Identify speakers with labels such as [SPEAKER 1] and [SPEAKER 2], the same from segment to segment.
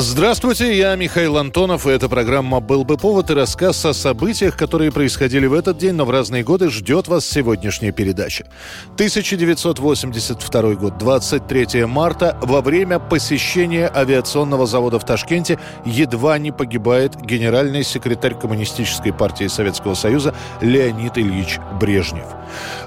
[SPEAKER 1] Здравствуйте, я Михаил Антонов, и эта программа «Был бы повод» и рассказ о событиях, которые происходили в этот день, но в разные годы ждет вас сегодняшняя передача. 1982 год, 23 марта, во время посещения авиационного завода в Ташкенте едва не погибает генеральный секретарь Коммунистической партии Советского Союза Леонид Ильич Брежнев.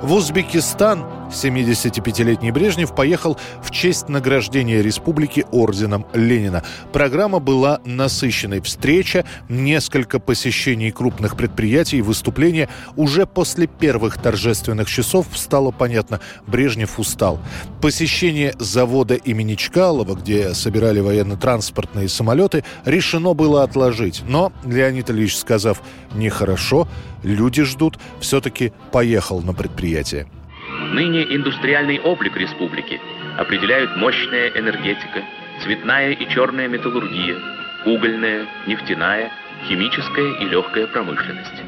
[SPEAKER 1] В Узбекистан 75-летний Брежнев поехал в честь награждения республики орденом Ленина. Программа была насыщенной. Встреча, несколько посещений крупных предприятий, выступления. Уже после первых торжественных часов стало понятно, Брежнев устал. Посещение завода имени Чкалова, где собирали военно-транспортные самолеты, решено было отложить. Но Леонид Ильич, сказав «нехорошо», люди ждут, все-таки поехал на предприятие.
[SPEAKER 2] Ныне индустриальный облик республики определяют мощная энергетика, цветная и черная металлургия, угольная, нефтяная, химическая и легкая промышленность.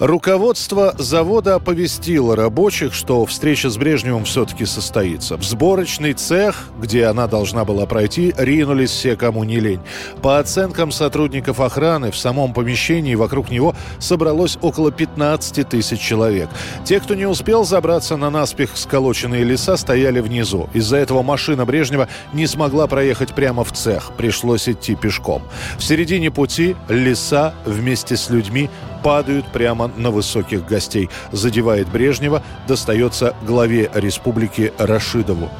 [SPEAKER 1] Руководство завода оповестило рабочих, что встреча с Брежневым все-таки состоится. В сборочный цех, где она должна была пройти, ринулись все, кому не лень. По оценкам сотрудников охраны, в самом помещении вокруг него собралось около 15 тысяч человек. Те, кто не успел забраться на наспех сколоченные леса, стояли внизу. Из-за этого машина Брежнева не смогла проехать прямо в цех. Пришлось идти пешком. В середине пути леса вместе с людьми падают прямо на высоких гостей. Задевает Брежнева, достается главе республики Рашидову.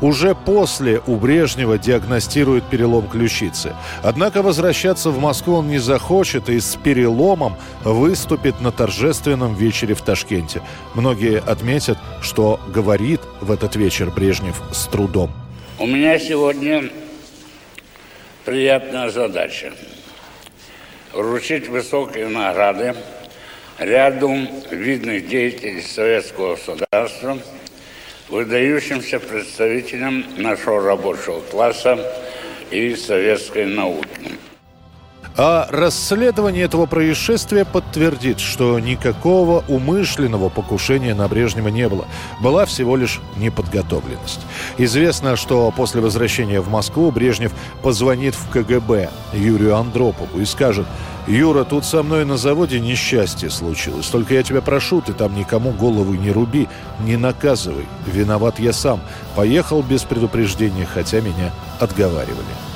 [SPEAKER 1] Уже после у Брежнева диагностируют перелом ключицы. Однако возвращаться в Москву он не захочет и с переломом выступит на торжественном вечере в Ташкенте. Многие отметят, что говорит в этот вечер Брежнев с трудом.
[SPEAKER 3] У меня сегодня приятная задача – вручить высокие награды ряду видных деятелей советского государства, выдающимся представителям нашего рабочего класса и советской науки.
[SPEAKER 1] А расследование этого происшествия подтвердит, что никакого умышленного покушения на Брежнева не было. Была всего лишь неподготовленность. Известно, что после возвращения в Москву Брежнев позвонит в КГБ Юрию Андропову и скажет «Юра, тут со мной на заводе несчастье случилось. Только я тебя прошу, ты там никому голову не руби, не наказывай. Виноват я сам. Поехал без предупреждения, хотя меня отговаривали».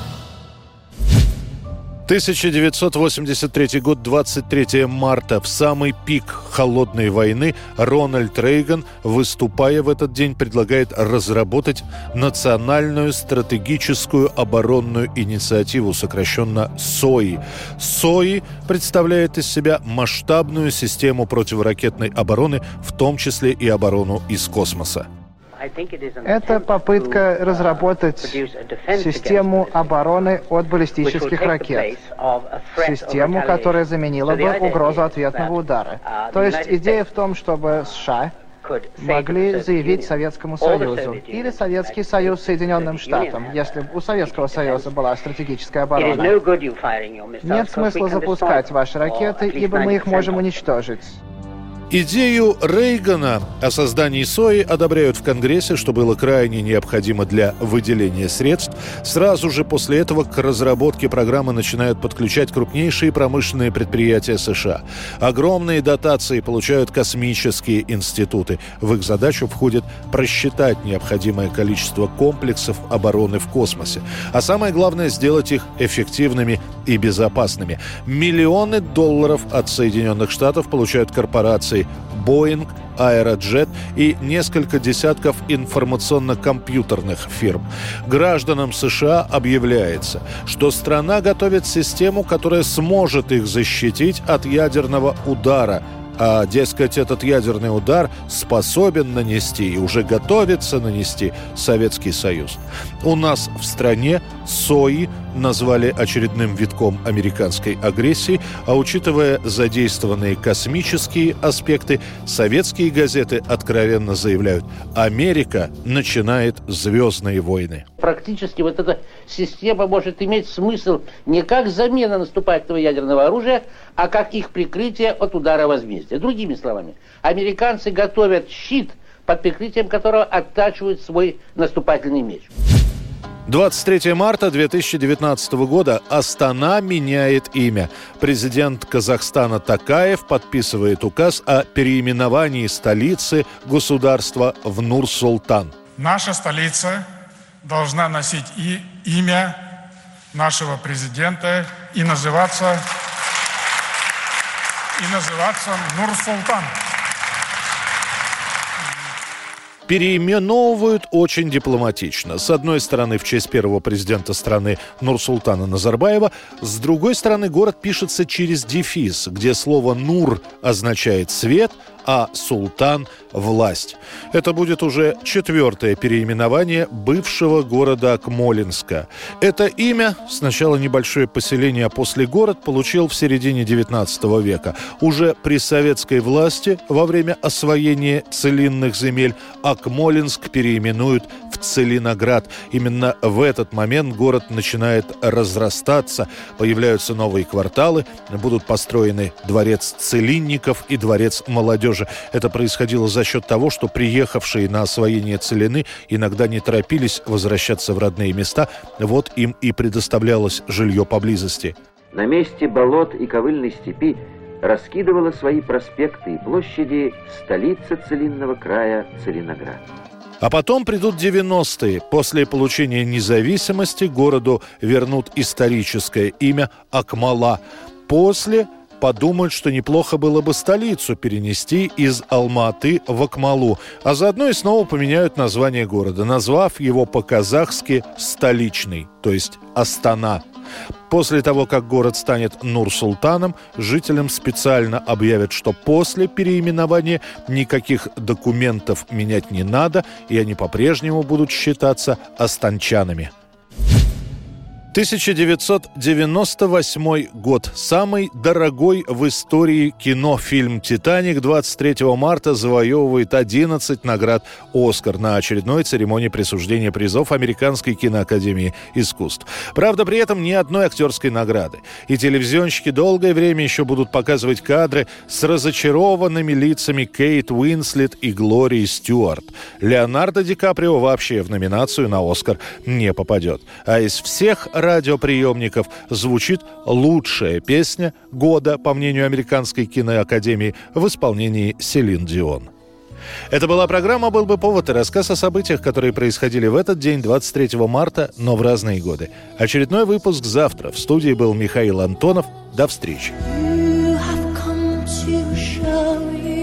[SPEAKER 1] 1983 год, 23 марта, в самый пик холодной войны, Рональд Рейган, выступая в этот день, предлагает разработать национальную стратегическую оборонную инициативу, сокращенно СОИ. СОИ представляет из себя масштабную систему противоракетной обороны, в том числе и оборону из космоса.
[SPEAKER 4] Это попытка разработать систему обороны от баллистических ракет. Систему, которая заменила бы угрозу ответного удара. То есть идея в том, чтобы США могли заявить Советскому Союзу или Советский Союз Соединенным Штатам, если у Советского Союза была стратегическая оборона. Нет смысла запускать ваши ракеты, ибо мы их можем уничтожить.
[SPEAKER 1] Идею Рейгана о создании СОИ одобряют в Конгрессе, что было крайне необходимо для выделения средств. Сразу же после этого к разработке программы начинают подключать крупнейшие промышленные предприятия США. Огромные дотации получают космические институты. В их задачу входит просчитать необходимое количество комплексов обороны в космосе. А самое главное – сделать их эффективными и безопасными. Миллионы долларов от Соединенных Штатов получают корпорации корпораций Boeing, Aerojet и несколько десятков информационно-компьютерных фирм. Гражданам США объявляется, что страна готовит систему, которая сможет их защитить от ядерного удара – а, дескать, этот ядерный удар способен нанести и уже готовится нанести Советский Союз. У нас в стране СОИ назвали очередным витком американской агрессии, а учитывая задействованные космические аспекты, советские газеты откровенно заявляют «Америка начинает звездные войны».
[SPEAKER 5] Практически вот эта система может иметь смысл не как замена наступательного ядерного оружия, а как их прикрытие от удара возмездия. Другими словами, американцы готовят щит – под прикрытием которого оттачивают свой наступательный меч.
[SPEAKER 1] 23 марта 2019 года Астана меняет имя. Президент Казахстана Такаев подписывает указ о переименовании столицы государства в Нур-Султан.
[SPEAKER 6] Наша столица должна носить и имя нашего президента и называться и называться Нур-Султан
[SPEAKER 1] переименовывают очень дипломатично. С одной стороны, в честь первого президента страны Нурсултана Назарбаева, с другой стороны, город пишется через дефис, где слово «нур» означает «свет», а «султан» – власть. Это будет уже четвертое переименование бывшего города Акмолинска. Это имя, сначала небольшое поселение, а после город, получил в середине XIX века. Уже при советской власти во время освоения целинных земель Акмолинск переименуют Целиноград. Именно в этот момент город начинает разрастаться, появляются новые кварталы, будут построены дворец целинников и дворец молодежи. Это происходило за счет того, что приехавшие на освоение целины иногда не торопились возвращаться в родные места. Вот им и предоставлялось жилье поблизости.
[SPEAKER 7] На месте болот и ковыльной степи раскидывала свои проспекты и площади столица целинного края Целиноград.
[SPEAKER 1] А потом придут 90-е. После получения независимости городу вернут историческое имя Акмала. После подумают, что неплохо было бы столицу перенести из Алматы в Акмалу, а заодно и снова поменяют название города, назвав его по-казахски «столичный», то есть «Астана». После того, как город станет Нур-Султаном, жителям специально объявят, что после переименования никаких документов менять не надо, и они по-прежнему будут считаться астанчанами. 1998 год. Самый дорогой в истории кинофильм «Титаник» 23 марта завоевывает 11 наград «Оскар» на очередной церемонии присуждения призов Американской киноакадемии искусств. Правда, при этом ни одной актерской награды. И телевизионщики долгое время еще будут показывать кадры с разочарованными лицами Кейт Уинслет и Глории Стюарт. Леонардо Ди Каприо вообще в номинацию на «Оскар» не попадет. А из всех радиоприемников звучит лучшая песня года, по мнению Американской киноакадемии, в исполнении Селин Дион. Это была программа «Был бы повод» и рассказ о событиях, которые происходили в этот день, 23 марта, но в разные годы. Очередной выпуск завтра. В студии был Михаил Антонов. До встречи. You have come to show you